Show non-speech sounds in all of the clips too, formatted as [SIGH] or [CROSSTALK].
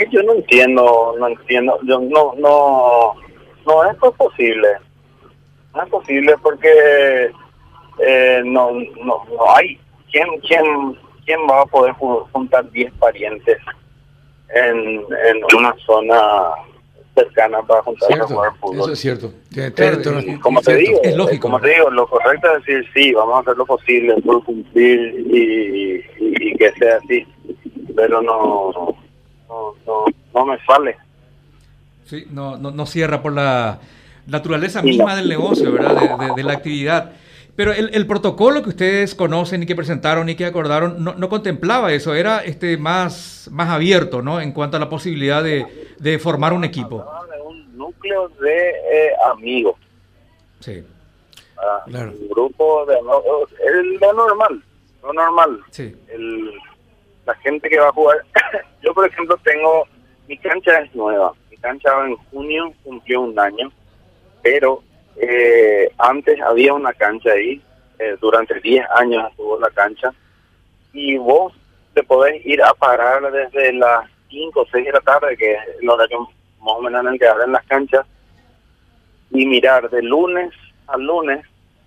que yo no entiendo, no entiendo, yo no, no, no es posible, no es posible porque eh, no, no, no hay, ¿quién, quién, quién va a poder juntar 10 parientes en, en una zona cercana para juntarse a jugar fútbol. Eso es cierto. como te digo, es lógico. como te digo, lo correcto es decir sí, vamos a hacer lo posible por cumplir y, y, que sea así, pero no, no, no, me sale. Sí, no, no, no cierra por la naturaleza misma del negocio, ¿verdad? De, de, la actividad. Pero el, el, protocolo que ustedes conocen y que presentaron y que acordaron no, no, contemplaba eso, era este más, más abierto, ¿no? En cuanto a la posibilidad de, de formar un equipo. De un núcleo de eh, amigos. Sí. Ah, un grupo de lo normal, lo normal. Sí. El, la gente que va a jugar. [COUGHS] Yo, por ejemplo, tengo mi cancha es nueva. Mi cancha en junio cumplió un año, pero eh, antes había una cancha ahí, eh, durante 10 años estuvo la cancha, y vos te podés ir a parar desde las 5 o 6 de la tarde, que es el horario más o menos en el que las canchas, y mirar de lunes a lunes,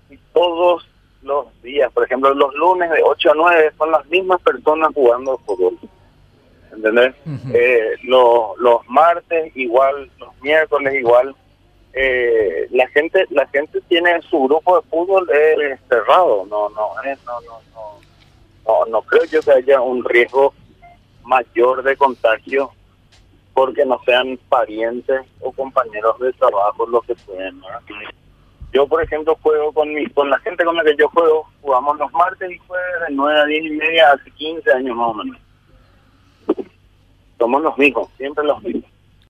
y todos los días, por ejemplo, los lunes de 8 a 9 son las mismas personas jugando fútbol. ¿Entendés? eh, los, los martes igual, los miércoles igual, eh, la gente la gente tiene su grupo de fútbol eh, cerrado. No no, eh, no no no no no creo yo que haya un riesgo mayor de contagio porque no sean parientes o compañeros de trabajo los que pueden yo por ejemplo juego con mi con la gente con la que yo juego jugamos los martes y jueves de 9 a 10 y media hace 15 años más o menos somos los mismos siempre los mismos